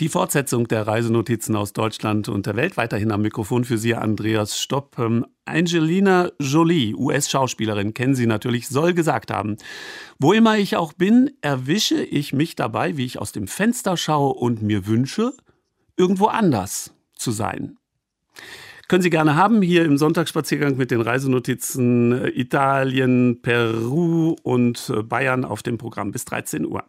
Die Fortsetzung der Reisenotizen aus Deutschland und der Welt. Weiterhin am Mikrofon für Sie Andreas Stopp. Ähm, Angelina Jolie, US-Schauspielerin, kennen Sie natürlich, soll gesagt haben, wo immer ich auch bin, erwische ich mich dabei, wie ich aus dem Fenster schaue und mir wünsche, irgendwo anders zu sein. Können Sie gerne haben hier im Sonntagsspaziergang mit den Reisenotizen äh, Italien, Peru und äh, Bayern auf dem Programm bis 13 Uhr.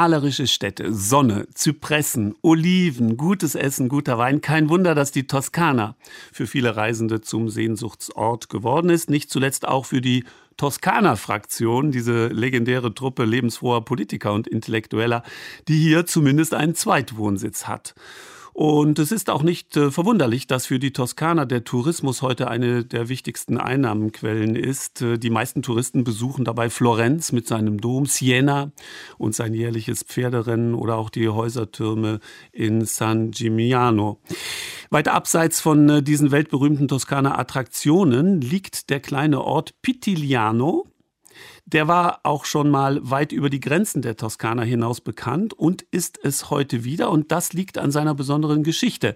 Malerische Städte, Sonne, Zypressen, Oliven, gutes Essen, guter Wein. Kein Wunder, dass die Toskana für viele Reisende zum Sehnsuchtsort geworden ist. Nicht zuletzt auch für die Toskana-Fraktion, diese legendäre Truppe lebensfroher Politiker und Intellektueller, die hier zumindest einen Zweitwohnsitz hat. Und es ist auch nicht äh, verwunderlich, dass für die Toskana der Tourismus heute eine der wichtigsten Einnahmenquellen ist. Äh, die meisten Touristen besuchen dabei Florenz mit seinem Dom, Siena und sein jährliches Pferderennen oder auch die Häusertürme in San Gimignano. Weiter abseits von äh, diesen weltberühmten Toskana-Attraktionen liegt der kleine Ort Pitigliano der war auch schon mal weit über die Grenzen der Toskana hinaus bekannt und ist es heute wieder. Und das liegt an seiner besonderen Geschichte.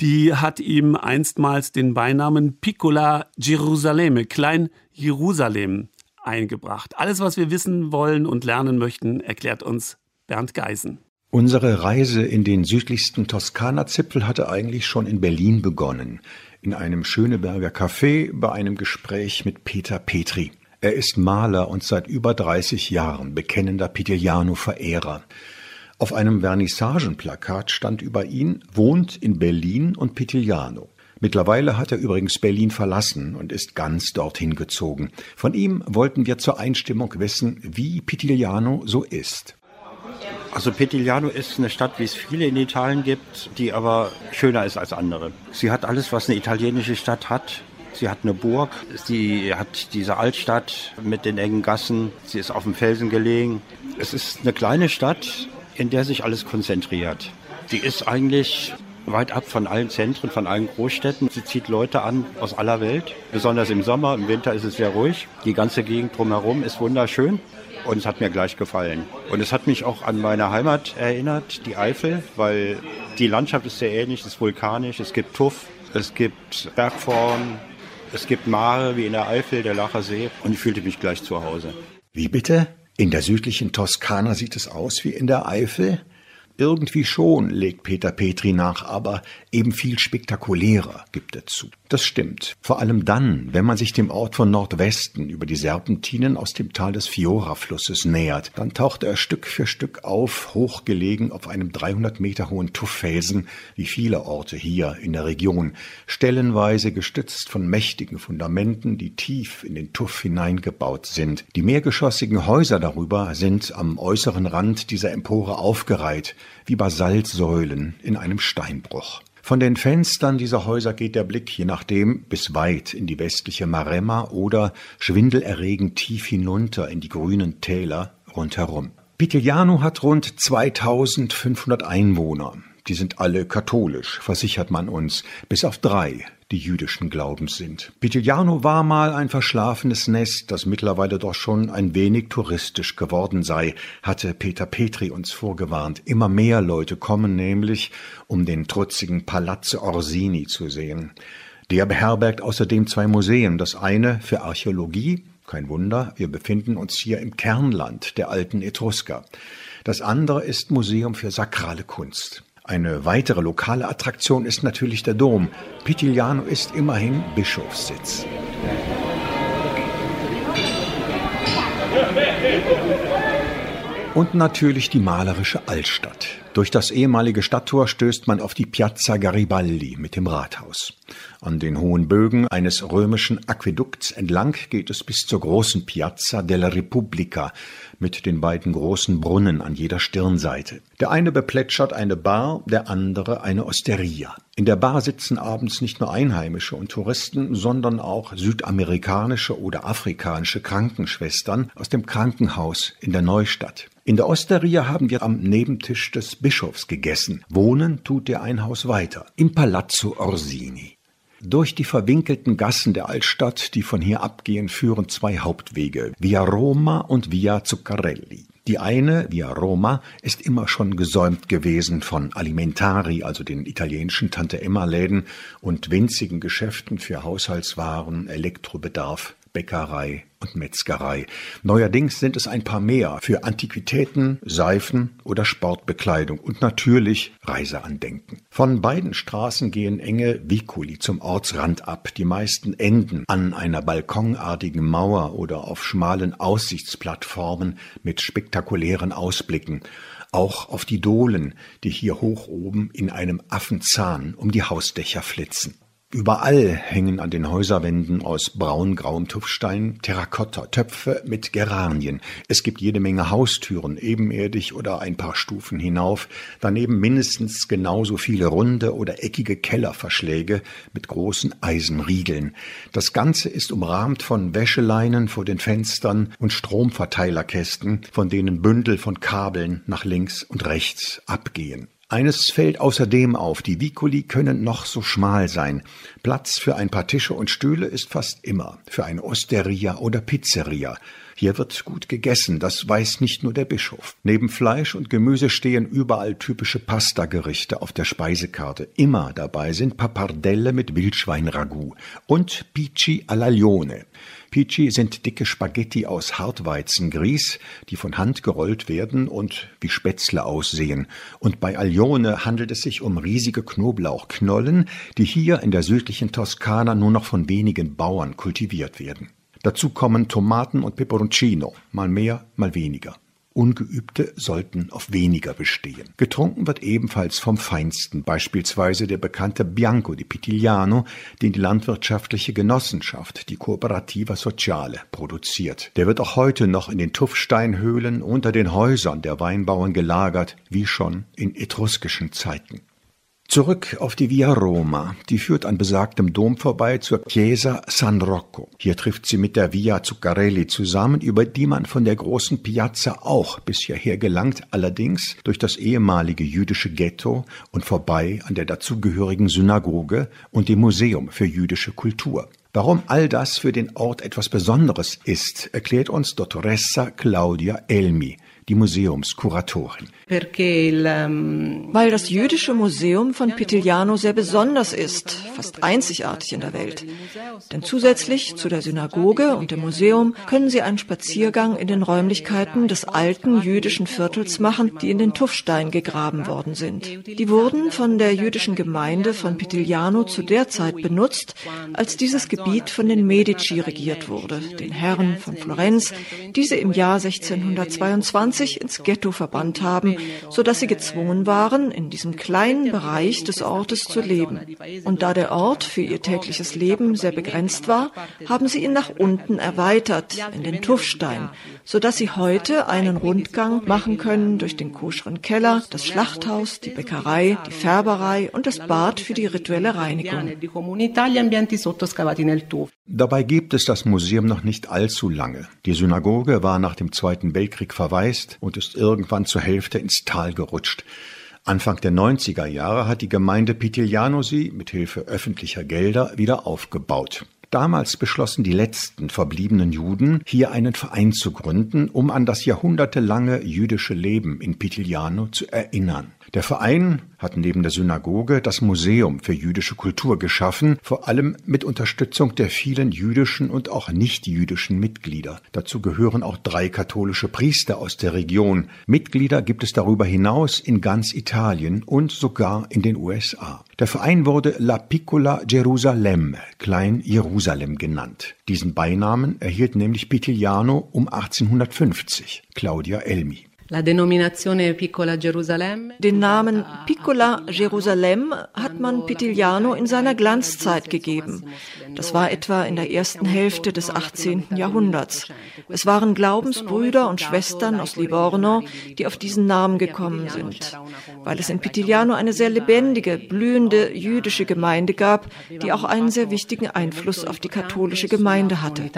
Die hat ihm einstmals den Beinamen Piccola Gerusalemme, Klein Jerusalem, eingebracht. Alles, was wir wissen wollen und lernen möchten, erklärt uns Bernd Geisen. Unsere Reise in den südlichsten Toskana-Zipfel hatte eigentlich schon in Berlin begonnen, in einem Schöneberger Café bei einem Gespräch mit Peter Petri. Er ist Maler und seit über 30 Jahren bekennender Pitigliano-Verehrer. Auf einem Vernissagenplakat stand über ihn, wohnt in Berlin und Pitigliano. Mittlerweile hat er übrigens Berlin verlassen und ist ganz dorthin gezogen. Von ihm wollten wir zur Einstimmung wissen, wie Pitigliano so ist. Also Pitigliano ist eine Stadt, wie es viele in Italien gibt, die aber schöner ist als andere. Sie hat alles, was eine italienische Stadt hat. Sie hat eine Burg, sie hat diese Altstadt mit den engen Gassen, sie ist auf dem Felsen gelegen. Es ist eine kleine Stadt, in der sich alles konzentriert. Die ist eigentlich weit ab von allen Zentren, von allen Großstädten. Sie zieht Leute an aus aller Welt, besonders im Sommer. Im Winter ist es sehr ruhig. Die ganze Gegend drumherum ist wunderschön. und es hat mir gleich gefallen. Und es hat mich auch an meine Heimat erinnert, die Eifel, weil die Landschaft ist sehr ähnlich, es ist vulkanisch, es gibt Tuff, es gibt Bergformen, es gibt Mare wie in der Eifel, der Lacher See und ich fühlte mich gleich zu Hause. Wie bitte? In der südlichen Toskana sieht es aus wie in der Eifel? Irgendwie schon, legt Peter Petri nach, aber eben viel spektakulärer, gibt er zu. Das stimmt. Vor allem dann, wenn man sich dem Ort von Nordwesten über die Serpentinen aus dem Tal des Fiora-Flusses nähert, dann taucht er Stück für Stück auf, hochgelegen auf einem 300 Meter hohen Tufffelsen, wie viele Orte hier in der Region, stellenweise gestützt von mächtigen Fundamenten, die tief in den Tuff hineingebaut sind. Die mehrgeschossigen Häuser darüber sind am äußeren Rand dieser Empore aufgereiht, wie Basaltsäulen in einem Steinbruch. Von den Fenstern dieser Häuser geht der Blick je nachdem bis weit in die westliche Maremma oder schwindelerregend tief hinunter in die grünen Täler rundherum. Pitigliano hat rund 2500 Einwohner. Die sind alle katholisch, versichert man uns, bis auf drei, die jüdischen Glaubens sind. Pitigliano war mal ein verschlafenes Nest, das mittlerweile doch schon ein wenig touristisch geworden sei, hatte Peter Petri uns vorgewarnt. Immer mehr Leute kommen nämlich, um den trutzigen Palazzo Orsini zu sehen. Der beherbergt außerdem zwei Museen, das eine für Archäologie, kein Wunder, wir befinden uns hier im Kernland der alten Etrusker. Das andere ist Museum für sakrale Kunst. Eine weitere lokale Attraktion ist natürlich der Dom. Pitigliano ist immerhin Bischofssitz. Und natürlich die malerische Altstadt. Durch das ehemalige Stadttor stößt man auf die Piazza Garibaldi mit dem Rathaus. An den hohen Bögen eines römischen Aquädukts entlang geht es bis zur großen Piazza della Repubblica mit den beiden großen Brunnen an jeder Stirnseite. Der eine beplätschert eine Bar, der andere eine Osteria. In der Bar sitzen abends nicht nur Einheimische und Touristen, sondern auch südamerikanische oder afrikanische Krankenschwestern aus dem Krankenhaus in der Neustadt. In der Osteria haben wir am Nebentisch des Bischofs gegessen. Wohnen tut der Einhaus weiter im Palazzo Orsini. Durch die verwinkelten Gassen der Altstadt, die von hier abgehen, führen zwei Hauptwege, Via Roma und Via Zuccarelli. Die eine, Via Roma, ist immer schon gesäumt gewesen von Alimentari, also den italienischen Tante-Emma-Läden und winzigen Geschäften für Haushaltswaren, Elektrobedarf, Bäckerei und Metzgerei. Neuerdings sind es ein paar mehr für Antiquitäten, Seifen oder Sportbekleidung und natürlich Reiseandenken. Von beiden Straßen gehen enge Viculi zum Ortsrand ab. Die meisten enden an einer balkonartigen Mauer oder auf schmalen Aussichtsplattformen mit spektakulären Ausblicken. Auch auf die Dohlen, die hier hoch oben in einem Affenzahn um die Hausdächer flitzen. Überall hängen an den Häuserwänden aus braungrauem Tuffstein Terrakotta, Töpfe mit Geranien. Es gibt jede Menge Haustüren, ebenerdig oder ein paar Stufen hinauf, daneben mindestens genauso viele runde oder eckige Kellerverschläge mit großen Eisenriegeln. Das Ganze ist umrahmt von Wäscheleinen vor den Fenstern und Stromverteilerkästen, von denen Bündel von Kabeln nach links und rechts abgehen. Eines fällt außerdem auf, die Vicoli können noch so schmal sein. Platz für ein paar Tische und Stühle ist fast immer, für eine Osteria oder Pizzeria. Hier wird gut gegessen, das weiß nicht nur der Bischof. Neben Fleisch und Gemüse stehen überall typische Pastagerichte auf der Speisekarte. Immer dabei sind Pappardelle mit Wildschweinragout und Pici alla Lione. Pici sind dicke Spaghetti aus Hartweizengrieß, die von Hand gerollt werden und wie Spätzle aussehen. Und bei Aglione handelt es sich um riesige Knoblauchknollen, die hier in der südlichen Toskana nur noch von wenigen Bauern kultiviert werden. Dazu kommen Tomaten und Peperoncino, mal mehr, mal weniger. Ungeübte sollten auf weniger bestehen. Getrunken wird ebenfalls vom Feinsten, beispielsweise der bekannte Bianco di Pitigliano, den die landwirtschaftliche Genossenschaft, die Cooperativa Sociale, produziert. Der wird auch heute noch in den Tuffsteinhöhlen unter den Häusern der Weinbauern gelagert, wie schon in etruskischen Zeiten. Zurück auf die Via Roma. Die führt an besagtem Dom vorbei zur Chiesa San Rocco. Hier trifft sie mit der Via Zuccarelli zusammen, über die man von der großen Piazza auch bis hierher gelangt, allerdings durch das ehemalige jüdische Ghetto und vorbei an der dazugehörigen Synagoge und dem Museum für jüdische Kultur. Warum all das für den Ort etwas Besonderes ist, erklärt uns Dottoressa Claudia Elmi die Museumskuratorin. Ähm, Weil das jüdische Museum von Pitigliano sehr besonders ist, fast einzigartig in der Welt. Denn zusätzlich zu der Synagoge und dem Museum können Sie einen Spaziergang in den Räumlichkeiten des alten jüdischen Viertels machen, die in den Tuffstein gegraben worden sind. Die wurden von der jüdischen Gemeinde von Pitigliano zu der Zeit benutzt, als dieses Gebiet von den Medici regiert wurde, den Herren von Florenz, diese im Jahr 1622 sich ins Ghetto verbannt haben, so dass sie gezwungen waren, in diesem kleinen Bereich des Ortes zu leben. Und da der Ort für ihr tägliches Leben sehr begrenzt war, haben sie ihn nach unten erweitert, in den Tuffstein, so dass sie heute einen Rundgang machen können durch den koscheren Keller, das Schlachthaus, die Bäckerei, die Färberei und das Bad für die rituelle Reinigung. Dabei gibt es das Museum noch nicht allzu lange. Die Synagoge war nach dem Zweiten Weltkrieg verwaist und ist irgendwann zur Hälfte ins Tal gerutscht. Anfang der 90er Jahre hat die Gemeinde Pitigliano sie mit Hilfe öffentlicher Gelder wieder aufgebaut. Damals beschlossen die letzten verbliebenen Juden, hier einen Verein zu gründen, um an das jahrhundertelange jüdische Leben in Pitigliano zu erinnern. Der Verein hat neben der Synagoge das Museum für jüdische Kultur geschaffen, vor allem mit Unterstützung der vielen jüdischen und auch nicht-jüdischen Mitglieder. Dazu gehören auch drei katholische Priester aus der Region. Mitglieder gibt es darüber hinaus in ganz Italien und sogar in den USA. Der Verein wurde La Piccola Gerusalemme, Klein Jerusalem genannt. Diesen Beinamen erhielt nämlich Pitigliano um 1850. Claudia Elmi. Den Namen Piccola Jerusalem hat man Pitigliano in seiner Glanzzeit gegeben. Das war etwa in der ersten Hälfte des 18. Jahrhunderts. Es waren Glaubensbrüder und Schwestern aus Livorno, die auf diesen Namen gekommen sind, weil es in Pitigliano eine sehr lebendige, blühende jüdische Gemeinde gab, die auch einen sehr wichtigen Einfluss auf die katholische Gemeinde hatte.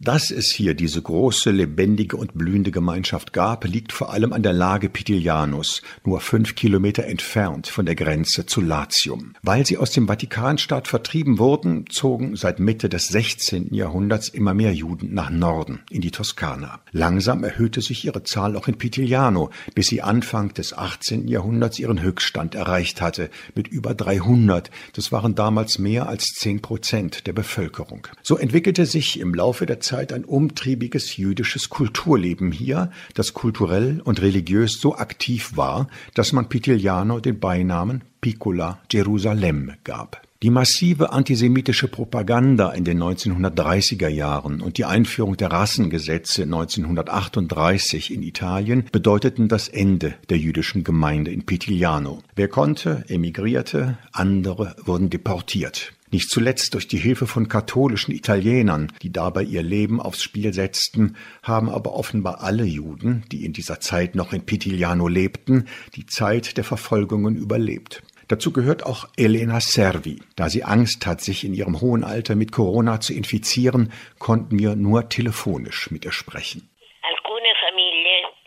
Dass es hier diese große, lebendige und blühende Gemeinschaft gab, liegt vor allem an der Lage Pitiglianus, nur fünf Kilometer entfernt von der Grenze zu Latium. Weil sie aus dem Vatikanstaat vertrieben wurden, zogen seit Mitte des 16. Jahrhunderts immer mehr Juden nach Norden, in die Toskana. Langsam erhöhte sich ihre Zahl auch in Pitigliano, bis sie Anfang des 18. Jahrhunderts ihren Höchststand erreicht hatte, mit über 300. Das waren damals mehr als 10 Prozent der Bevölkerung. So entwickelte sich im Laufe der Zeit ein umtriebiges jüdisches Kulturleben hier, das Kultur kulturell und religiös so aktiv war, dass man Pitigliano den Beinamen Piccola Jerusalem gab. Die massive antisemitische Propaganda in den 1930er Jahren und die Einführung der Rassengesetze 1938 in Italien bedeuteten das Ende der jüdischen Gemeinde in Pitigliano. Wer konnte, emigrierte, andere wurden deportiert. Nicht zuletzt durch die Hilfe von katholischen Italienern, die dabei ihr Leben aufs Spiel setzten, haben aber offenbar alle Juden, die in dieser Zeit noch in Pitigliano lebten, die Zeit der Verfolgungen überlebt. Dazu gehört auch Elena Servi. Da sie Angst hat, sich in ihrem hohen Alter mit Corona zu infizieren, konnten wir nur telefonisch mit ihr sprechen.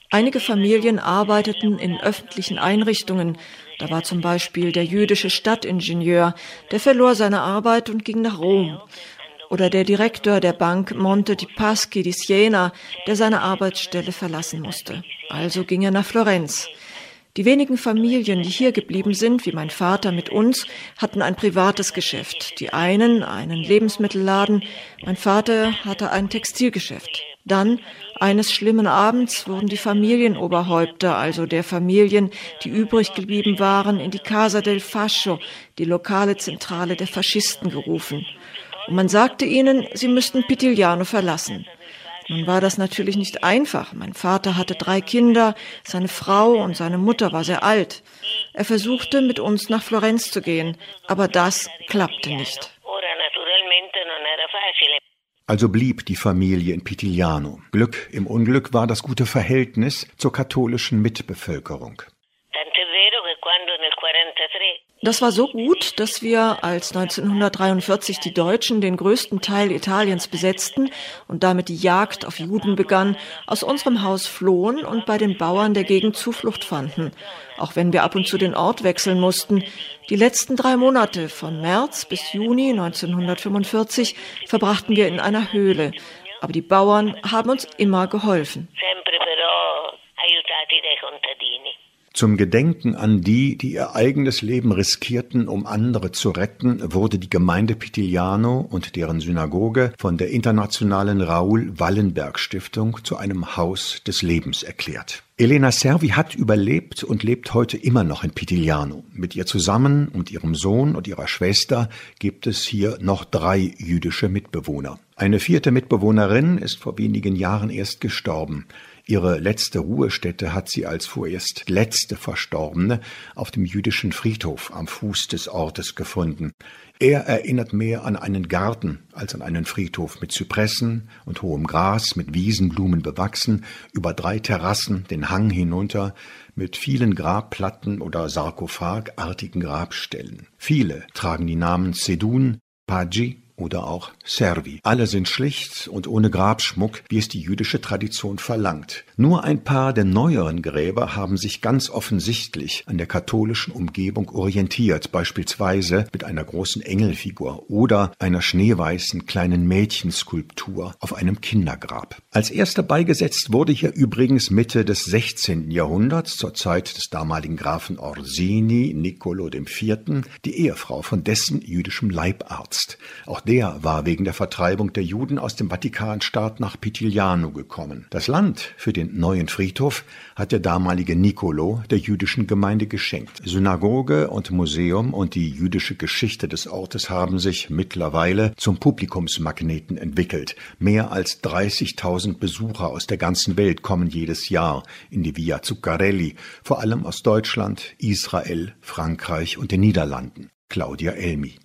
Einige Familien arbeiteten in öffentlichen Einrichtungen. Da war zum Beispiel der jüdische Stadtingenieur, der verlor seine Arbeit und ging nach Rom. Oder der Direktor der Bank Monte di Paschi di Siena, der seine Arbeitsstelle verlassen musste. Also ging er nach Florenz. Die wenigen Familien, die hier geblieben sind, wie mein Vater mit uns, hatten ein privates Geschäft. Die einen einen Lebensmittelladen, mein Vater hatte ein Textilgeschäft. Dann, eines schlimmen Abends, wurden die Familienoberhäupter, also der Familien, die übrig geblieben waren, in die Casa del Fascio, die lokale Zentrale der Faschisten, gerufen. Und man sagte ihnen, sie müssten Pitigliano verlassen. Nun war das natürlich nicht einfach. Mein Vater hatte drei Kinder, seine Frau und seine Mutter war sehr alt. Er versuchte, mit uns nach Florenz zu gehen, aber das klappte nicht. Also blieb die Familie in Pitigliano. Glück im Unglück war das gute Verhältnis zur katholischen Mitbevölkerung. Das war so gut, dass wir, als 1943 die Deutschen den größten Teil Italiens besetzten und damit die Jagd auf Juden begann, aus unserem Haus flohen und bei den Bauern der Gegend Zuflucht fanden, auch wenn wir ab und zu den Ort wechseln mussten. Die letzten drei Monate von März bis Juni 1945 verbrachten wir in einer Höhle, aber die Bauern haben uns immer geholfen. Zum Gedenken an die, die ihr eigenes Leben riskierten, um andere zu retten, wurde die Gemeinde Pitigliano und deren Synagoge von der internationalen Raoul Wallenberg Stiftung zu einem Haus des Lebens erklärt. Elena Servi hat überlebt und lebt heute immer noch in Pitigliano. Mit ihr zusammen und ihrem Sohn und ihrer Schwester gibt es hier noch drei jüdische Mitbewohner. Eine vierte Mitbewohnerin ist vor wenigen Jahren erst gestorben. Ihre letzte Ruhestätte hat sie als vorerst letzte Verstorbene auf dem jüdischen Friedhof am Fuß des Ortes gefunden. Er erinnert mehr an einen Garten als an einen Friedhof mit Zypressen und hohem Gras, mit Wiesenblumen bewachsen, über drei Terrassen den Hang hinunter, mit vielen Grabplatten oder sarkophagartigen Grabstellen. Viele tragen die Namen Sedun, Pagi oder auch Servi. Alle sind schlicht und ohne Grabschmuck, wie es die jüdische Tradition verlangt. Nur ein paar der neueren Gräber haben sich ganz offensichtlich an der katholischen Umgebung orientiert, beispielsweise mit einer großen Engelfigur oder einer schneeweißen kleinen Mädchenskulptur auf einem Kindergrab. Als erster beigesetzt wurde hier übrigens Mitte des 16. Jahrhunderts zur Zeit des damaligen Grafen Orsini Niccolo IV. die Ehefrau von dessen jüdischem Leibarzt. Auch der war wegen der Vertreibung der Juden aus dem Vatikanstaat nach Pitigliano gekommen. Das Land für den neuen Friedhof hat der damalige Nicolo der jüdischen Gemeinde geschenkt. Synagoge und Museum und die jüdische Geschichte des Ortes haben sich mittlerweile zum Publikumsmagneten entwickelt. Mehr als 30.000 Besucher aus der ganzen Welt kommen jedes Jahr in die Via Zuccarelli, vor allem aus Deutschland, Israel, Frankreich und den Niederlanden. Claudia Elmi.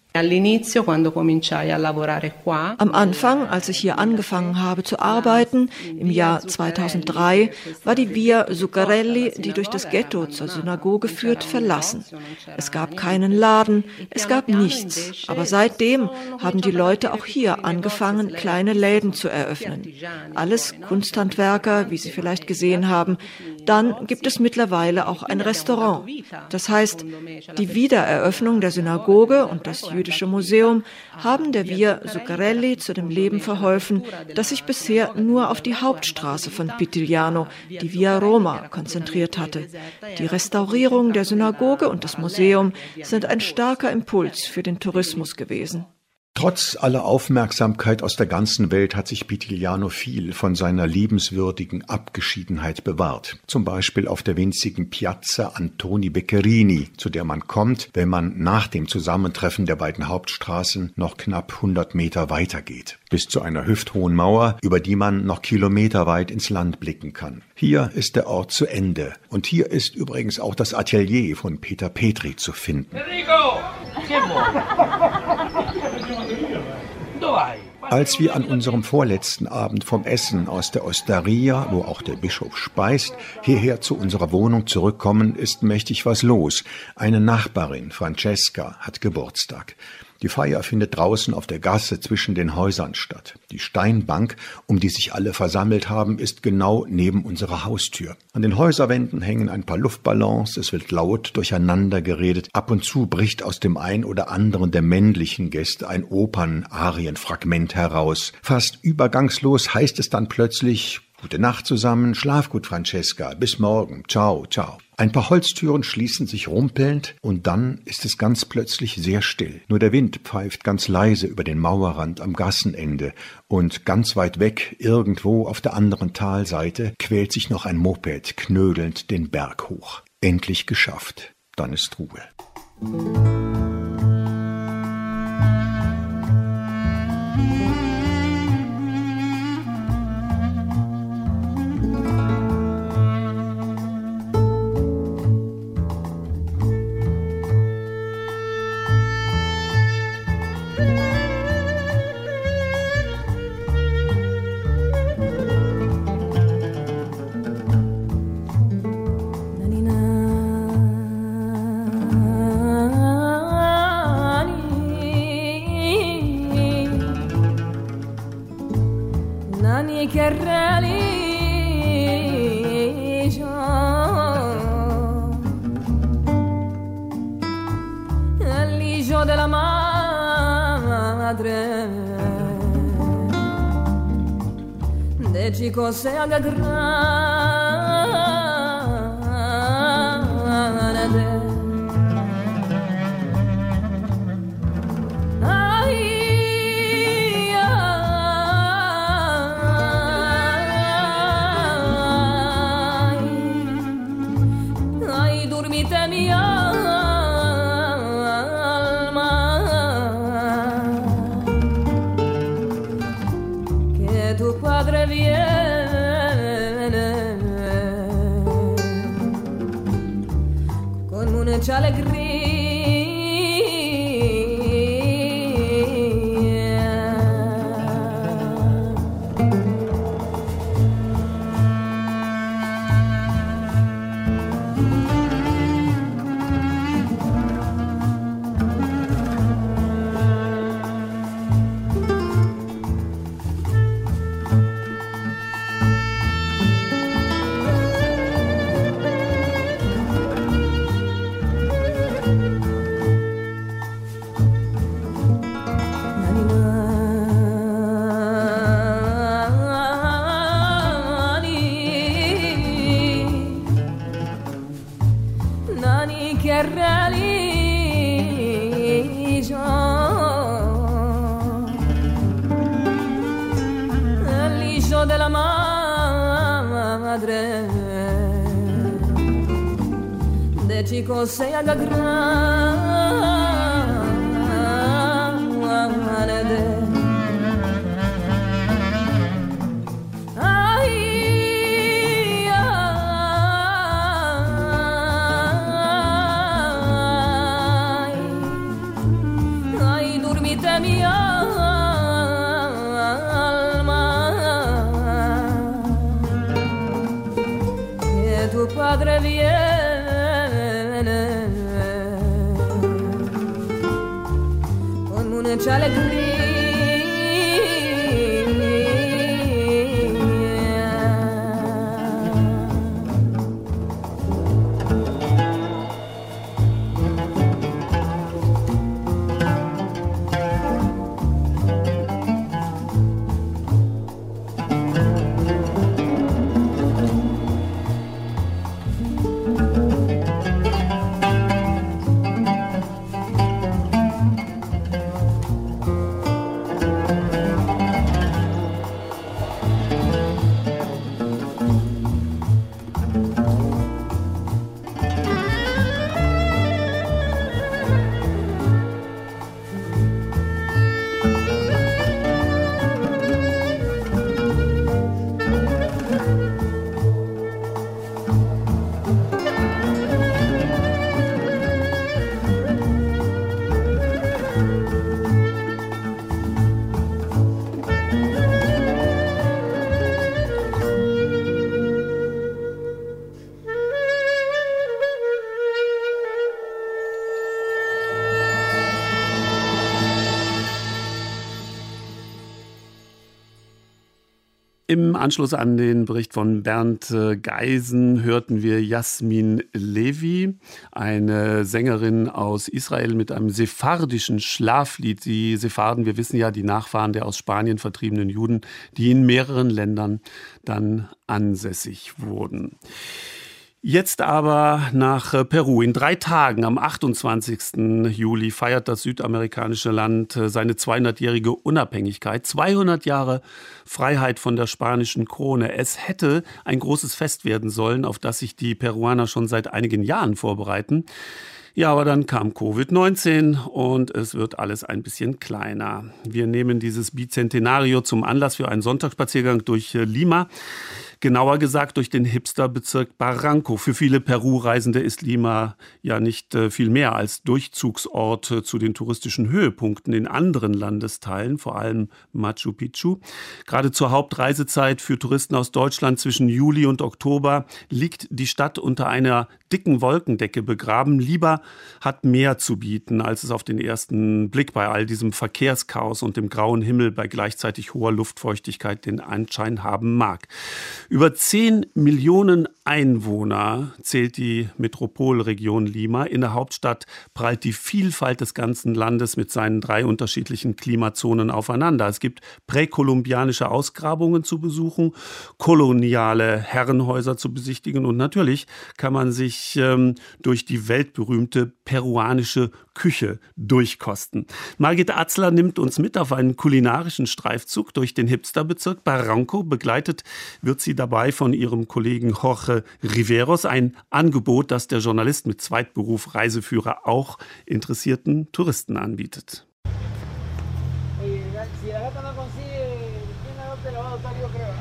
Am Anfang, als ich hier angefangen habe zu arbeiten, im Jahr 2003, war die Via Zuccarelli, die durch das Ghetto zur Synagoge führt, verlassen. Es gab keinen Laden, es gab nichts. Aber seitdem haben die Leute auch hier angefangen, kleine Läden zu eröffnen. Alles Kunsthandwerker, wie Sie vielleicht gesehen haben. Dann gibt es mittlerweile auch ein Restaurant. Das heißt, die Wiedereröffnung der Synagoge und das Jüdische Museum haben der Via Zuccarelli zu dem Leben verholfen, das sich bisher nur auf die Hauptstraße von Pitigliano, die Via Roma, konzentriert hatte. Die Restaurierung der Synagoge und des Museums sind ein starker Impuls für den Tourismus gewesen. Trotz aller Aufmerksamkeit aus der ganzen Welt hat sich Pitigliano viel von seiner liebenswürdigen Abgeschiedenheit bewahrt. Zum Beispiel auf der winzigen Piazza Antoni Beccherini, zu der man kommt, wenn man nach dem Zusammentreffen der beiden Hauptstraßen noch knapp 100 Meter weitergeht. Bis zu einer hüfthohen Mauer, über die man noch kilometerweit ins Land blicken kann. Hier ist der Ort zu Ende. Und hier ist übrigens auch das Atelier von Peter Petri zu finden. Enrico! Als wir an unserem vorletzten Abend vom Essen aus der Osteria, wo auch der Bischof speist, hierher zu unserer Wohnung zurückkommen, ist mächtig was los. Eine Nachbarin, Francesca, hat Geburtstag. Die Feier findet draußen auf der Gasse zwischen den Häusern statt. Die Steinbank, um die sich alle versammelt haben, ist genau neben unserer Haustür. An den Häuserwänden hängen ein paar Luftballons, es wird laut durcheinander geredet. Ab und zu bricht aus dem ein oder anderen der männlichen Gäste ein Opern-Arienfragment heraus. Fast übergangslos heißt es dann plötzlich Gute Nacht zusammen, schlaf gut, Francesca, bis morgen, ciao, ciao. Ein paar Holztüren schließen sich rumpelnd und dann ist es ganz plötzlich sehr still. Nur der Wind pfeift ganz leise über den Mauerrand am Gassenende und ganz weit weg, irgendwo auf der anderen Talseite, quält sich noch ein Moped knödelnd den Berg hoch. Endlich geschafft. Dann ist Ruhe. chicos Im Anschluss an den Bericht von Bernd äh, Geisen hörten wir Jasmin Levi, eine Sängerin aus Israel mit einem sephardischen Schlaflied. Die Sepharden, wir wissen ja, die Nachfahren der aus Spanien vertriebenen Juden, die in mehreren Ländern dann ansässig wurden. Jetzt aber nach äh, Peru. In drei Tagen, am 28. Juli, feiert das südamerikanische Land äh, seine 200-jährige Unabhängigkeit. 200 Jahre Freiheit von der spanischen Krone. Es hätte ein großes Fest werden sollen, auf das sich die Peruaner schon seit einigen Jahren vorbereiten. Ja, aber dann kam Covid-19 und es wird alles ein bisschen kleiner. Wir nehmen dieses Bicentenario zum Anlass für einen Sonntagsspaziergang durch äh, Lima genauer gesagt durch den Hipsterbezirk Barranco. Für viele Peru-Reisende ist Lima ja nicht äh, viel mehr als Durchzugsort äh, zu den touristischen Höhepunkten in anderen Landesteilen, vor allem Machu Picchu. Gerade zur Hauptreisezeit für Touristen aus Deutschland zwischen Juli und Oktober liegt die Stadt unter einer dicken Wolkendecke begraben. Lieber hat mehr zu bieten, als es auf den ersten Blick bei all diesem Verkehrschaos und dem grauen Himmel bei gleichzeitig hoher Luftfeuchtigkeit den Anschein haben mag. Über 10 Millionen Einwohner zählt die Metropolregion Lima. In der Hauptstadt prallt die Vielfalt des ganzen Landes mit seinen drei unterschiedlichen Klimazonen aufeinander. Es gibt präkolumbianische Ausgrabungen zu besuchen, koloniale Herrenhäuser zu besichtigen und natürlich kann man sich ähm, durch die weltberühmte peruanische Küche durchkosten. Margit Atzler nimmt uns mit auf einen kulinarischen Streifzug durch den Hipsterbezirk Barranco. Begleitet wird sie dabei von ihrem Kollegen Jorge Riveros. Ein Angebot, das der Journalist mit Zweitberuf Reiseführer auch interessierten Touristen anbietet.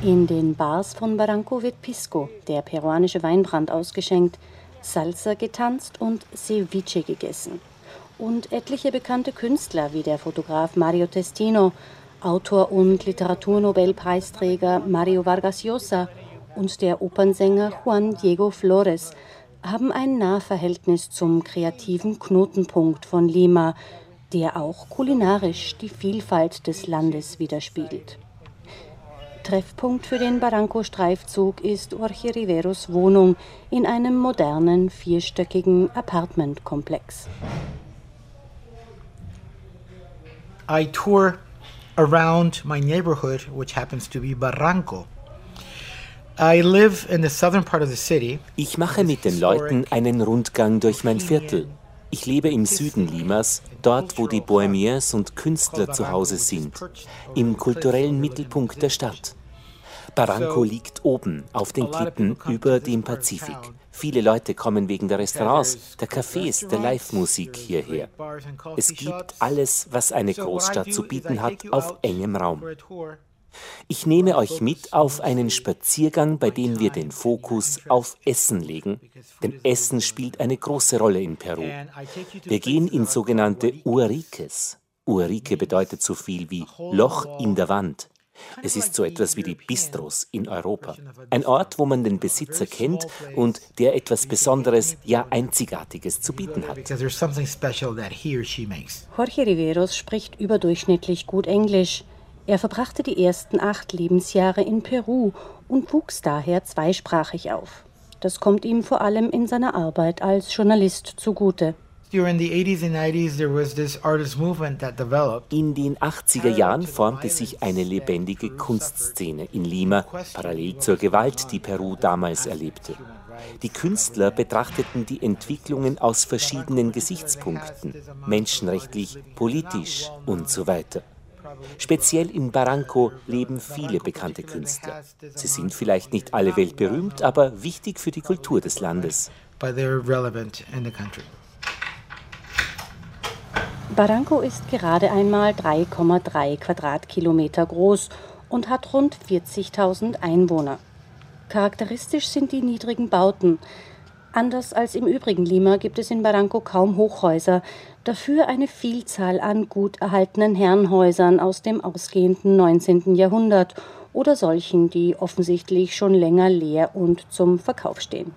In den Bars von Barranco wird Pisco, der peruanische Weinbrand, ausgeschenkt, Salsa getanzt und Ceviche gegessen. Und etliche bekannte Künstler wie der Fotograf Mario Testino, Autor und Literaturnobelpreisträger Mario Vargas Llosa und der Opernsänger Juan Diego Flores haben ein Nahverhältnis zum kreativen Knotenpunkt von Lima, der auch kulinarisch die Vielfalt des Landes widerspiegelt. Treffpunkt für den Barranco-Streifzug ist Jorge Riveros Wohnung in einem modernen, vierstöckigen Apartmentkomplex. I tour around my neighborhood, which happens to be Barranco. I live in the southern part of the city. Ich mache mit den Leuten einen Rundgang durch mein Viertel. Ich lebe im Süden Limas, dort wo die Bohemiens und Künstler zu Hause sind, im kulturellen Mittelpunkt der Stadt. Barranco liegt oben auf den Klippen über dem Pazifik. Viele Leute kommen wegen der Restaurants, der Cafés, der Live-Musik hierher. Es gibt alles, was eine Großstadt zu bieten hat, auf engem Raum. Ich nehme euch mit auf einen Spaziergang, bei dem wir den Fokus auf Essen legen, denn Essen spielt eine große Rolle in Peru. Wir gehen in sogenannte Uariques. Uarique bedeutet so viel wie Loch in der Wand. Es ist so etwas wie die Bistros in Europa. Ein Ort, wo man den Besitzer kennt und der etwas Besonderes, ja Einzigartiges zu bieten hat. Jorge Riveros spricht überdurchschnittlich gut Englisch. Er verbrachte die ersten acht Lebensjahre in Peru und wuchs daher zweisprachig auf. Das kommt ihm vor allem in seiner Arbeit als Journalist zugute. In den 80er Jahren formte sich eine lebendige Kunstszene in Lima, parallel zur Gewalt, die Peru damals erlebte. Die Künstler betrachteten die Entwicklungen aus verschiedenen Gesichtspunkten, menschenrechtlich, politisch und so weiter. Speziell in Barranco leben viele bekannte Künstler. Sie sind vielleicht nicht alle weltberühmt, aber wichtig für die Kultur des Landes. Barranco ist gerade einmal 3,3 Quadratkilometer groß und hat rund 40.000 Einwohner. Charakteristisch sind die niedrigen Bauten. Anders als im übrigen Lima gibt es in Barranco kaum Hochhäuser, dafür eine Vielzahl an gut erhaltenen Herrenhäusern aus dem ausgehenden 19. Jahrhundert oder solchen, die offensichtlich schon länger leer und zum Verkauf stehen.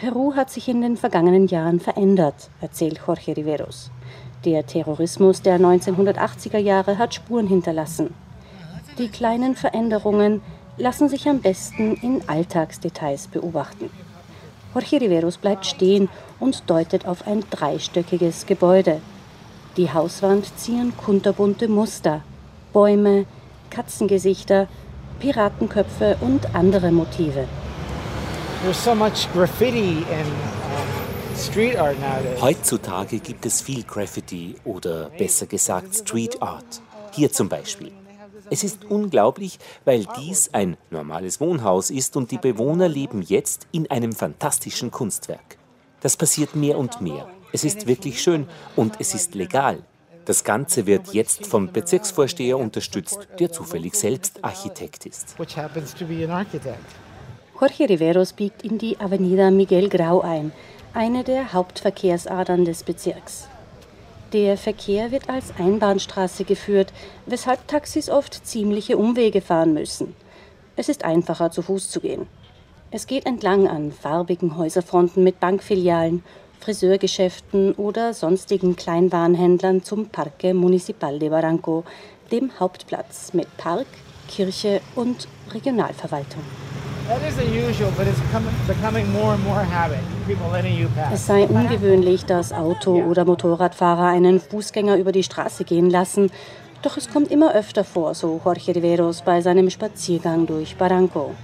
Peru hat sich in den vergangenen Jahren verändert, erzählt Jorge Riveros. Der Terrorismus der 1980er Jahre hat Spuren hinterlassen. Die kleinen Veränderungen lassen sich am besten in Alltagsdetails beobachten. Jorge Riveros bleibt stehen und deutet auf ein dreistöckiges Gebäude. Die Hauswand ziehen kunterbunte Muster, Bäume, Katzengesichter, Piratenköpfe und andere Motive. There's so much graffiti and Heutzutage gibt es viel Graffiti oder besser gesagt Street Art. Hier zum Beispiel. Es ist unglaublich, weil dies ein normales Wohnhaus ist und die Bewohner leben jetzt in einem fantastischen Kunstwerk. Das passiert mehr und mehr. Es ist wirklich schön und es ist legal. Das Ganze wird jetzt vom Bezirksvorsteher unterstützt, der zufällig selbst Architekt ist. Jorge Riveros biegt in die Avenida Miguel Grau ein, eine der Hauptverkehrsadern des Bezirks. Der Verkehr wird als Einbahnstraße geführt, weshalb Taxis oft ziemliche Umwege fahren müssen. Es ist einfacher, zu Fuß zu gehen. Es geht entlang an farbigen Häuserfronten mit Bankfilialen, Friseurgeschäften oder sonstigen Kleinwarenhändlern zum Parque Municipal de Barranco, dem Hauptplatz mit Park, Kirche und Regionalverwaltung. Es sei ungewöhnlich, dass Auto- oder Motorradfahrer einen Fußgänger über die Straße gehen lassen, doch es kommt immer öfter vor, so Jorge Riveros bei seinem Spaziergang durch Barranco.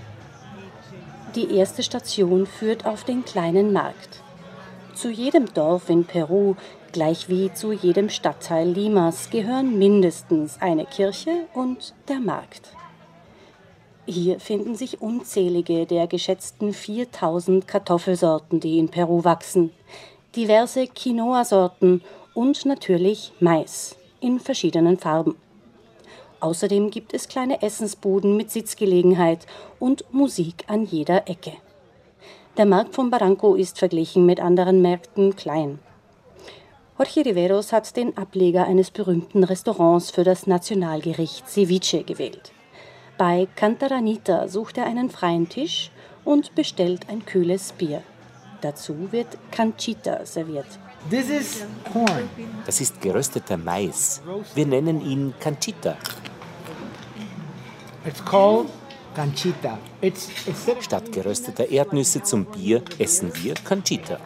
Die erste Station führt auf den kleinen Markt. Zu jedem Dorf in Peru, gleich wie zu jedem Stadtteil Limas, gehören mindestens eine Kirche und der Markt. Hier finden sich unzählige der geschätzten 4000 Kartoffelsorten, die in Peru wachsen, diverse Quinoa-Sorten und natürlich Mais in verschiedenen Farben. Außerdem gibt es kleine Essensbuden mit Sitzgelegenheit und Musik an jeder Ecke. Der Markt von Barranco ist verglichen mit anderen Märkten klein. Jorge Riveros hat den Ableger eines berühmten Restaurants für das Nationalgericht Ceviche gewählt. Bei Cantaranita sucht er einen freien Tisch und bestellt ein kühles Bier. Dazu wird Canchita serviert. Das ist gerösteter Mais. Wir nennen ihn Canchita. Statt gerösteter Erdnüsse zum Bier essen wir Canchita.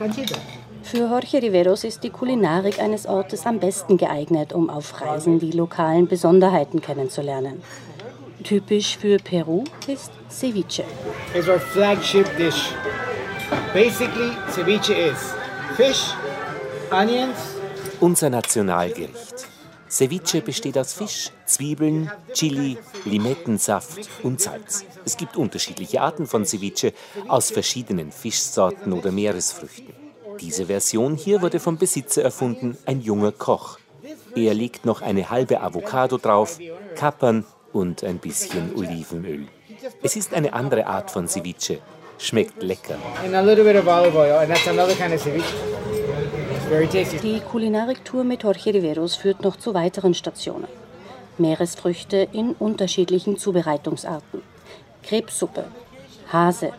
Für Jorge Riveros ist die Kulinarik eines Ortes am besten geeignet, um auf Reisen die lokalen Besonderheiten kennenzulernen. Typisch für Peru ist Ceviche. It's our flagship dish. Basically, ceviche is fish, onions. Unser Nationalgericht. Ceviche besteht aus Fisch, Zwiebeln, Chili, Limettensaft und Salz. Es gibt unterschiedliche Arten von Ceviche aus verschiedenen Fischsorten oder Meeresfrüchten. Diese Version hier wurde vom Besitzer erfunden, ein junger Koch. Er legt noch eine halbe Avocado drauf, Kapern, und ein bisschen Olivenöl. Es ist eine andere Art von Ceviche. Schmeckt lecker. Die Kulinariktour mit Jorge Riveros führt noch zu weiteren Stationen. Meeresfrüchte in unterschiedlichen Zubereitungsarten. Krebssuppe, Hase.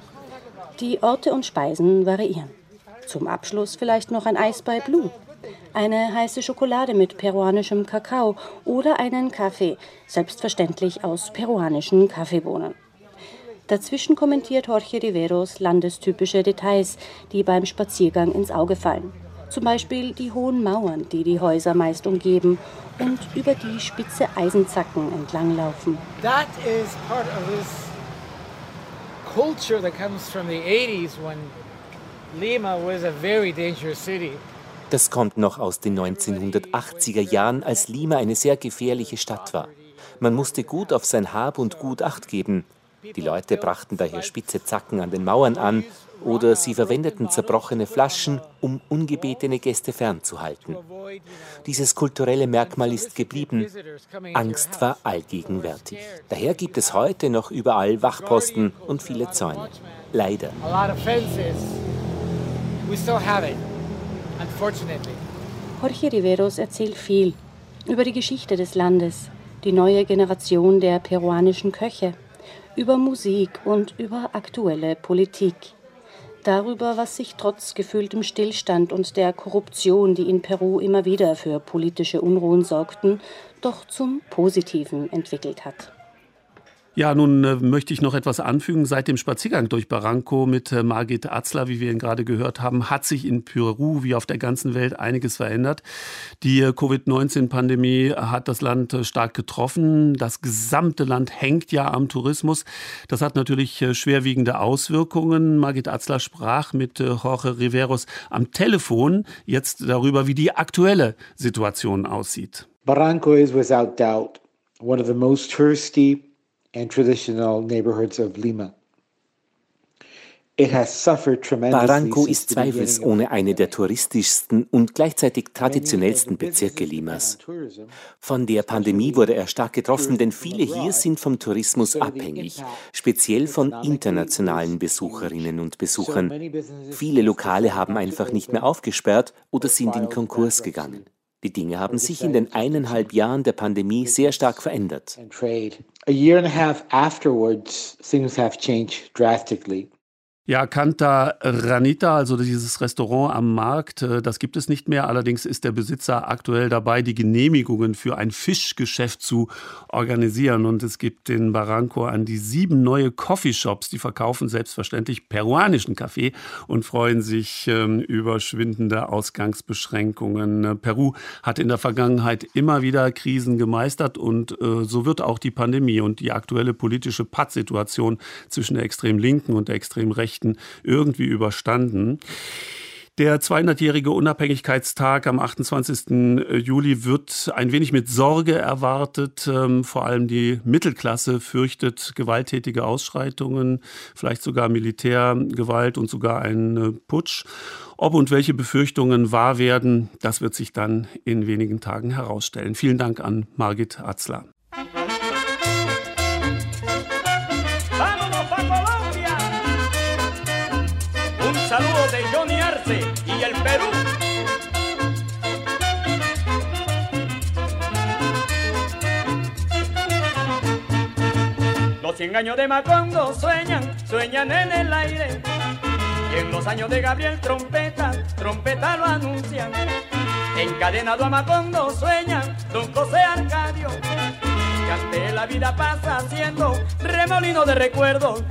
Die Orte und Speisen variieren. Zum Abschluss vielleicht noch ein Eis bei Blue eine heiße Schokolade mit peruanischem Kakao oder einen Kaffee, selbstverständlich aus peruanischen Kaffeebohnen. Dazwischen kommentiert Jorge Riveros landestypische Details, die beim Spaziergang ins Auge fallen. Zum Beispiel die hohen Mauern, die die Häuser meist umgeben und über die spitze Eisenzacken entlanglaufen. That is part of this culture that comes from the 80s when Lima was a very dangerous city. Das kommt noch aus den 1980er Jahren, als Lima eine sehr gefährliche Stadt war. Man musste gut auf sein Hab und Gut acht geben. Die Leute brachten daher spitze Zacken an den Mauern an oder sie verwendeten zerbrochene Flaschen, um ungebetene Gäste fernzuhalten. Dieses kulturelle Merkmal ist geblieben. Angst war allgegenwärtig. Daher gibt es heute noch überall Wachposten und viele Zäune. Leider. Jorge Riveros erzählt viel über die Geschichte des Landes, die neue Generation der peruanischen Köche, über Musik und über aktuelle Politik. Darüber, was sich trotz gefühltem Stillstand und der Korruption, die in Peru immer wieder für politische Unruhen sorgten, doch zum Positiven entwickelt hat. Ja, nun äh, möchte ich noch etwas anfügen. Seit dem Spaziergang durch Barranco mit äh, Margit Atzler, wie wir ihn gerade gehört haben, hat sich in Peru wie auf der ganzen Welt einiges verändert. Die äh, Covid-19-Pandemie hat das Land äh, stark getroffen. Das gesamte Land hängt ja am Tourismus. Das hat natürlich äh, schwerwiegende Auswirkungen. Margit Atzler sprach mit äh, Jorge Riveros am Telefon jetzt darüber, wie die aktuelle Situation aussieht. Barranco is without doubt one of the most touristy and traditional neighborhoods of Lima. Barranco ist zweifelsohne eine der touristischsten und gleichzeitig traditionellsten Bezirke Limas. Von der Pandemie wurde er stark getroffen, denn viele hier sind vom Tourismus abhängig, speziell von internationalen Besucherinnen und Besuchern. Viele Lokale haben einfach nicht mehr aufgesperrt oder sind in Konkurs gegangen. Die Dinge haben sich in den eineinhalb Jahren der Pandemie sehr stark verändert. A year and a half afterwards, things have changed drastically. Ja, Canta Ranita, also dieses Restaurant am Markt, äh, das gibt es nicht mehr. Allerdings ist der Besitzer aktuell dabei, die Genehmigungen für ein Fischgeschäft zu organisieren. Und es gibt in Barranco an die sieben neue Coffeeshops, die verkaufen selbstverständlich peruanischen Kaffee und freuen sich ähm, über schwindende Ausgangsbeschränkungen. Äh, Peru hat in der Vergangenheit immer wieder Krisen gemeistert und äh, so wird auch die Pandemie und die aktuelle politische Pattsituation zwischen der extrem linken und der extrem rechten Rechten irgendwie überstanden. Der 200-jährige Unabhängigkeitstag am 28. Juli wird ein wenig mit Sorge erwartet. Ähm, vor allem die Mittelklasse fürchtet gewalttätige Ausschreitungen, vielleicht sogar Militärgewalt und sogar einen äh, Putsch. Ob und welche Befürchtungen wahr werden, das wird sich dann in wenigen Tagen herausstellen. Vielen Dank an Margit Atzler. Los cien años de Macondo sueñan, sueñan en el aire. Y en los años de Gabriel Trompeta, trompeta lo anuncian. Encadenado a Macondo sueñan Don José Arcadio. Que ante la vida pasa haciendo remolino de recuerdos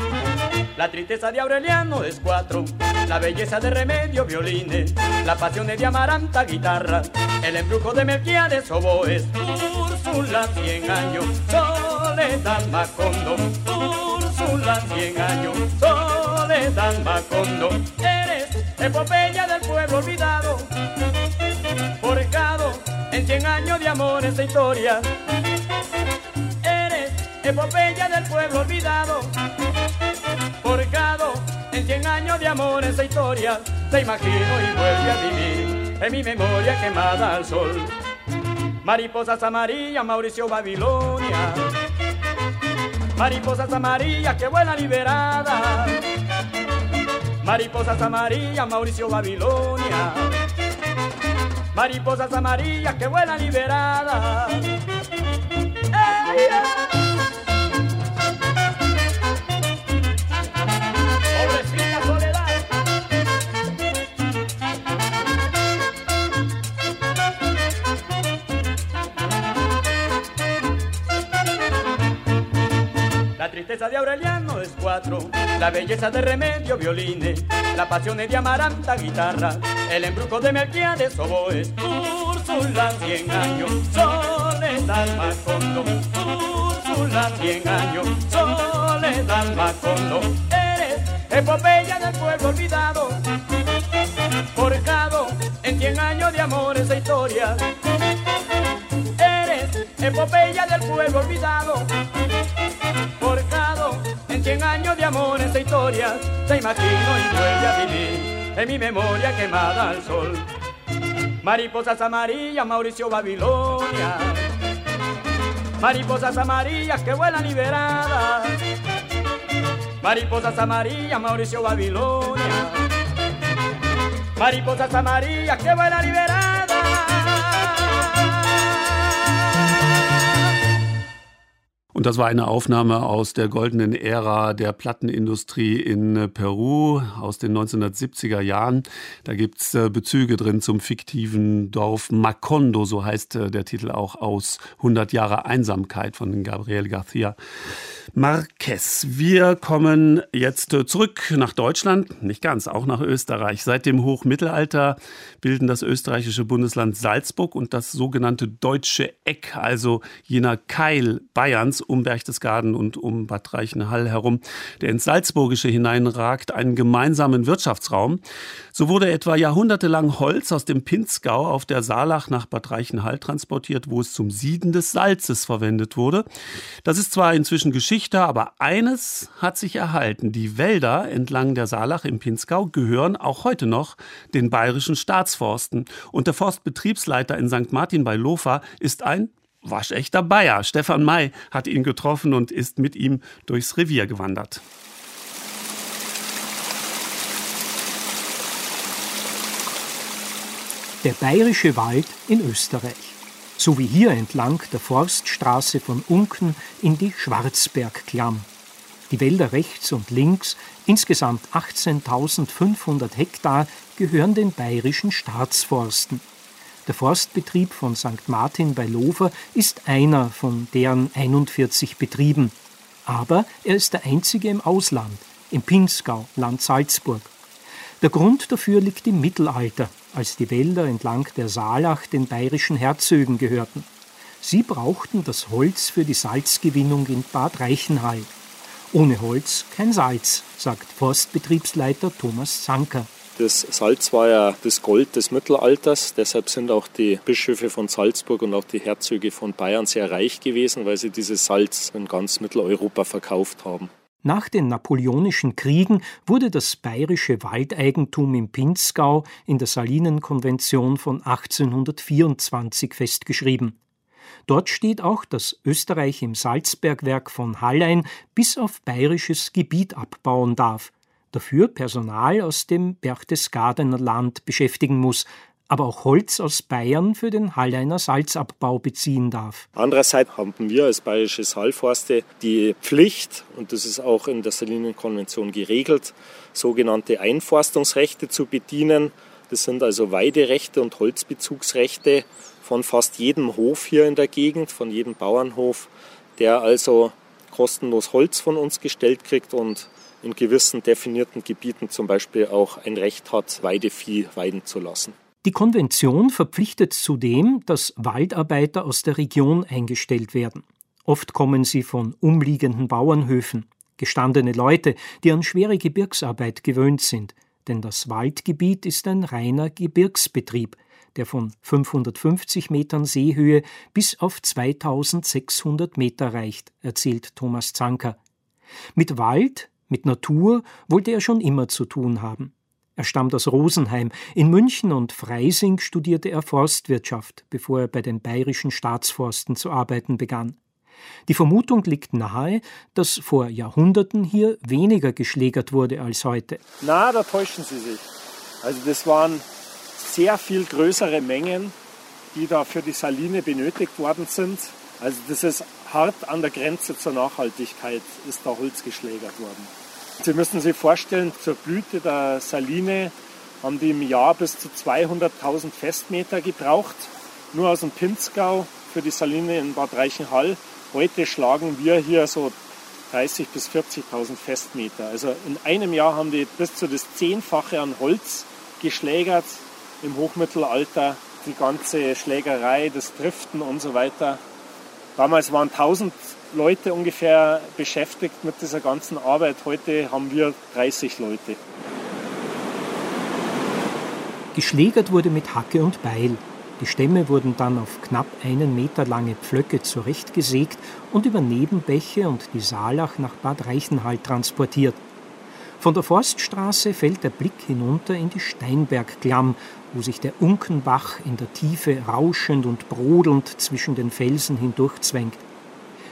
la tristeza de Aureliano es cuatro, la belleza de Remedio violines, la pasión de Amaranta guitarra, el embrujo de Melquiades oboes, Úrsula cien años, Soledad Macondo, Úrsula cien años, Soledad Macondo, eres epopeya del pueblo olvidado, forjado en cien años de amor esa historia, eres epopeya del pueblo olvidado. Forjado en cien años de amor esa historia, te imagino y vuelve a vivir en mi memoria quemada al sol. Mariposas amarillas, Mauricio Babilonia. Mariposas amarillas que vuelan liberadas. Mariposas amarillas, Mauricio Babilonia. Mariposas amarillas que vuelan liberadas. Tristeza de Aureliano es cuatro, la belleza de Remedio violines, la pasión de Amaranta guitarra, el embrujo de Melquiades oboes, Úrsula cien años, Soledad Macondo, Úrsula cien años, Soledad Macondo, eres epopeya del pueblo olvidado, forjado en cien años de amor esa historia, eres epopeya del pueblo olvidado te imagino y vuelve a vivir en mi memoria quemada al sol. Mariposas amarillas, Mauricio Babilonia. Mariposas amarillas que vuelan liberadas. Mariposas amarillas, Mauricio Babilonia. Mariposas amarillas que vuelan liberadas. Und das war eine Aufnahme aus der goldenen Ära der Plattenindustrie in äh, Peru aus den 1970er Jahren. Da gibt's äh, Bezüge drin zum fiktiven Dorf Macondo, so heißt äh, der Titel auch aus 100 Jahre Einsamkeit von Gabriel García Marquez. Wir kommen jetzt zurück nach Deutschland, nicht ganz, auch nach Österreich. Seit dem Hochmittelalter bilden das österreichische Bundesland Salzburg und das sogenannte Deutsche Eck, also jener Keil Bayerns um Berchtesgaden und um Bad Reichenhall herum, der ins Salzburgische hineinragt, einen gemeinsamen Wirtschaftsraum. So wurde etwa jahrhundertelang Holz aus dem Pinzgau auf der Saalach nach Bad Reichenhall transportiert, wo es zum Sieden des Salzes verwendet wurde. Das ist zwar inzwischen Geschichte, aber eines hat sich erhalten. Die Wälder entlang der Saalach im Pinzgau gehören auch heute noch den bayerischen Staatsforsten. Und der Forstbetriebsleiter in St. Martin bei Lofa ist ein waschechter Bayer. Stefan May hat ihn getroffen und ist mit ihm durchs Revier gewandert. Der bayerische Wald in Österreich so wie hier entlang der Forststraße von Unken in die Schwarzbergklamm. Die Wälder rechts und links, insgesamt 18.500 Hektar, gehören den bayerischen Staatsforsten. Der Forstbetrieb von St. Martin bei Lofer ist einer von deren 41 Betrieben. Aber er ist der einzige im Ausland, im Pinzgau, Land Salzburg. Der Grund dafür liegt im Mittelalter, als die Wälder entlang der Saalach den bayerischen Herzögen gehörten. Sie brauchten das Holz für die Salzgewinnung in Bad Reichenhall. Ohne Holz kein Salz, sagt Forstbetriebsleiter Thomas Zanker. Das Salz war ja das Gold des Mittelalters. Deshalb sind auch die Bischöfe von Salzburg und auch die Herzöge von Bayern sehr reich gewesen, weil sie dieses Salz in ganz Mitteleuropa verkauft haben. Nach den napoleonischen Kriegen wurde das bayerische Waldeigentum im Pinzgau in der Salinenkonvention von 1824 festgeschrieben. Dort steht auch, dass Österreich im Salzbergwerk von Hallein bis auf bayerisches Gebiet abbauen darf dafür Personal aus dem Berchtesgadener Land beschäftigen muss, aber auch Holz aus Bayern für den Halleiner Salzabbau beziehen darf. Andererseits haben wir als Bayerische Salforste die Pflicht, und das ist auch in der Salinenkonvention geregelt, sogenannte Einforstungsrechte zu bedienen. Das sind also Weiderechte und Holzbezugsrechte von fast jedem Hof hier in der Gegend, von jedem Bauernhof, der also kostenlos Holz von uns gestellt kriegt und in gewissen definierten Gebieten zum Beispiel auch ein Recht hat, Weidevieh weiden zu lassen. Die Konvention verpflichtet zudem, dass Waldarbeiter aus der Region eingestellt werden. Oft kommen sie von umliegenden Bauernhöfen, gestandene Leute, die an schwere Gebirgsarbeit gewöhnt sind, denn das Waldgebiet ist ein reiner Gebirgsbetrieb, der von 550 Metern Seehöhe bis auf 2600 Meter reicht, erzählt Thomas Zanker. Mit Wald mit Natur wollte er schon immer zu tun haben. Er stammt aus Rosenheim. In München und Freising studierte er Forstwirtschaft, bevor er bei den bayerischen Staatsforsten zu arbeiten begann. Die Vermutung liegt nahe, dass vor Jahrhunderten hier weniger geschlägert wurde als heute. Na, da täuschen Sie sich. Also das waren sehr viel größere Mengen, die da für die Saline benötigt worden sind. Also das ist hart an der Grenze zur Nachhaltigkeit, ist da Holz geschlägert worden. Sie müssen sich vorstellen, zur Blüte der Saline haben die im Jahr bis zu 200.000 Festmeter gebraucht. Nur aus dem Pinzgau für die Saline in Bad Reichenhall. Heute schlagen wir hier so 30.000 bis 40.000 Festmeter. Also in einem Jahr haben die bis zu das Zehnfache an Holz geschlägert im Hochmittelalter. Die ganze Schlägerei, das Driften und so weiter. Damals waren 1000 Leute ungefähr beschäftigt mit dieser ganzen Arbeit. Heute haben wir 30 Leute. Geschlägert wurde mit Hacke und Beil. Die Stämme wurden dann auf knapp einen Meter lange Pflöcke zurechtgesägt und über Nebenbäche und die Saalach nach Bad Reichenhall transportiert. Von der Forststraße fällt der Blick hinunter in die Steinbergklamm, wo sich der Unkenbach in der Tiefe rauschend und brodelnd zwischen den Felsen hindurchzwängt.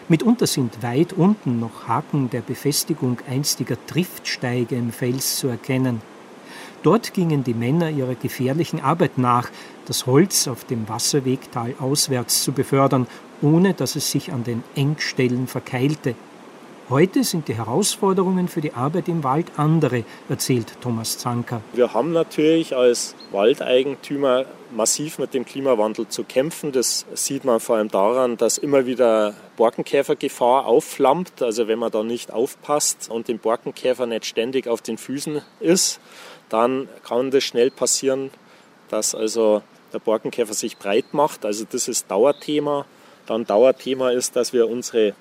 Mitunter sind weit unten noch Haken der Befestigung einstiger Triftsteige im Fels zu erkennen. Dort gingen die Männer ihrer gefährlichen Arbeit nach, das Holz auf dem Wasserweg talauswärts zu befördern, ohne dass es sich an den Engstellen verkeilte. Heute sind die Herausforderungen für die Arbeit im Wald andere, erzählt Thomas Zanker. Wir haben natürlich als Waldeigentümer massiv mit dem Klimawandel zu kämpfen. Das sieht man vor allem daran, dass immer wieder Borkenkäfergefahr aufflammt. Also wenn man da nicht aufpasst und dem Borkenkäfer nicht ständig auf den Füßen ist, dann kann das schnell passieren, dass also der Borkenkäfer sich breit macht. Also das ist Dauerthema. Dann Dauerthema ist, dass wir unsere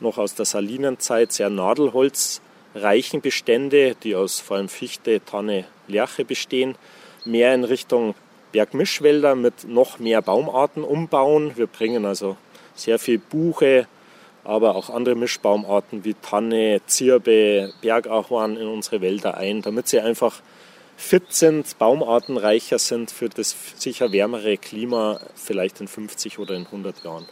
noch aus der Salinenzeit sehr nadelholzreichen Bestände, die aus vor allem Fichte, Tanne, Lerche bestehen, mehr in Richtung Bergmischwälder mit noch mehr Baumarten umbauen. Wir bringen also sehr viel Buche, aber auch andere Mischbaumarten wie Tanne, Zirbe, Bergahorn in unsere Wälder ein, damit sie einfach fit sind, baumartenreicher sind für das sicher wärmere Klima vielleicht in 50 oder in 100 Jahren.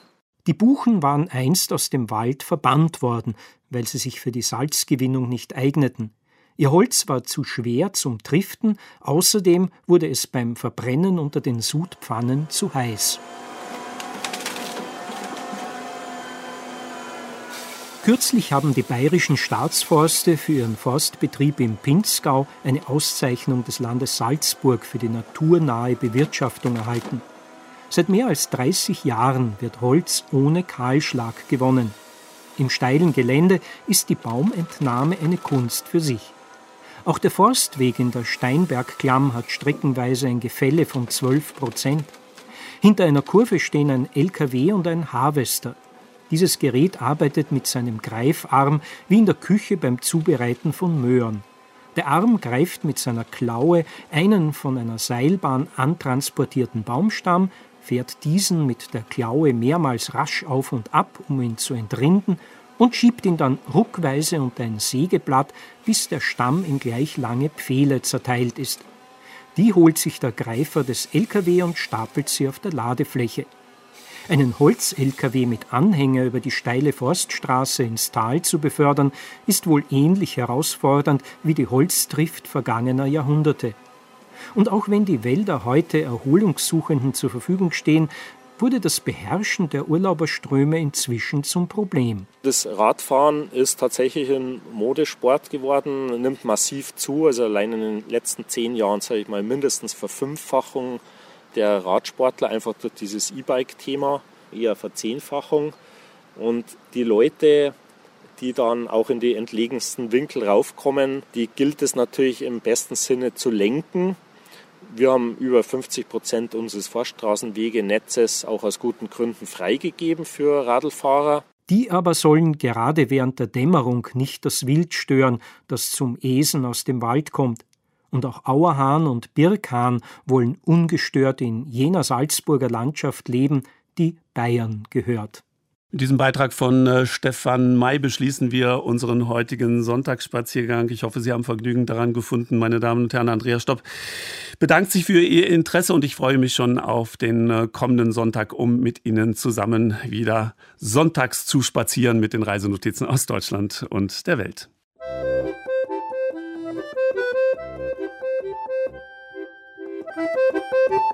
Die Buchen waren einst aus dem Wald verbannt worden, weil sie sich für die Salzgewinnung nicht eigneten. Ihr Holz war zu schwer zum Triften, außerdem wurde es beim Verbrennen unter den Sudpfannen zu heiß. Kürzlich haben die bayerischen Staatsforste für ihren Forstbetrieb im Pinzgau eine Auszeichnung des Landes Salzburg für die naturnahe Bewirtschaftung erhalten. Seit mehr als 30 Jahren wird Holz ohne Kahlschlag gewonnen. Im steilen Gelände ist die Baumentnahme eine Kunst für sich. Auch der Forstweg in der Steinbergklamm hat streckenweise ein Gefälle von 12 Prozent. Hinter einer Kurve stehen ein LKW und ein Harvester. Dieses Gerät arbeitet mit seinem Greifarm wie in der Küche beim Zubereiten von Möhren. Der Arm greift mit seiner Klaue einen von einer Seilbahn antransportierten Baumstamm, fährt diesen mit der Klaue mehrmals rasch auf und ab, um ihn zu entrinden, und schiebt ihn dann ruckweise unter ein Sägeblatt, bis der Stamm in gleich lange Pfähle zerteilt ist. Die holt sich der Greifer des LKW und stapelt sie auf der Ladefläche. Einen Holz-LKW mit Anhänger über die steile Forststraße ins Tal zu befördern, ist wohl ähnlich herausfordernd wie die Holztrift vergangener Jahrhunderte. Und auch wenn die Wälder heute Erholungssuchenden zur Verfügung stehen, wurde das Beherrschen der Urlauberströme inzwischen zum Problem. Das Radfahren ist tatsächlich ein Modesport geworden, nimmt massiv zu. Also allein in den letzten zehn Jahren, sage ich mal, mindestens Verfünffachung der Radsportler einfach durch dieses E-Bike-Thema, eher Verzehnfachung. Und die Leute, die dann auch in die entlegensten Winkel raufkommen, die gilt es natürlich im besten Sinne zu lenken. Wir haben über 50 Prozent unseres Forststraßenwegenetzes auch aus guten Gründen freigegeben für Radlfahrer. Die aber sollen gerade während der Dämmerung nicht das Wild stören, das zum Esen aus dem Wald kommt und auch Auerhahn und Birkhahn wollen ungestört in jener Salzburger Landschaft leben, die Bayern gehört. Mit diesem Beitrag von äh, Stefan May beschließen wir unseren heutigen Sonntagsspaziergang. Ich hoffe, Sie haben Vergnügen daran gefunden, meine Damen und Herren. Andrea Stopp bedankt sich für Ihr Interesse und ich freue mich schon auf den äh, kommenden Sonntag, um mit Ihnen zusammen wieder sonntags zu spazieren mit den Reisenotizen aus Deutschland und der Welt. Musik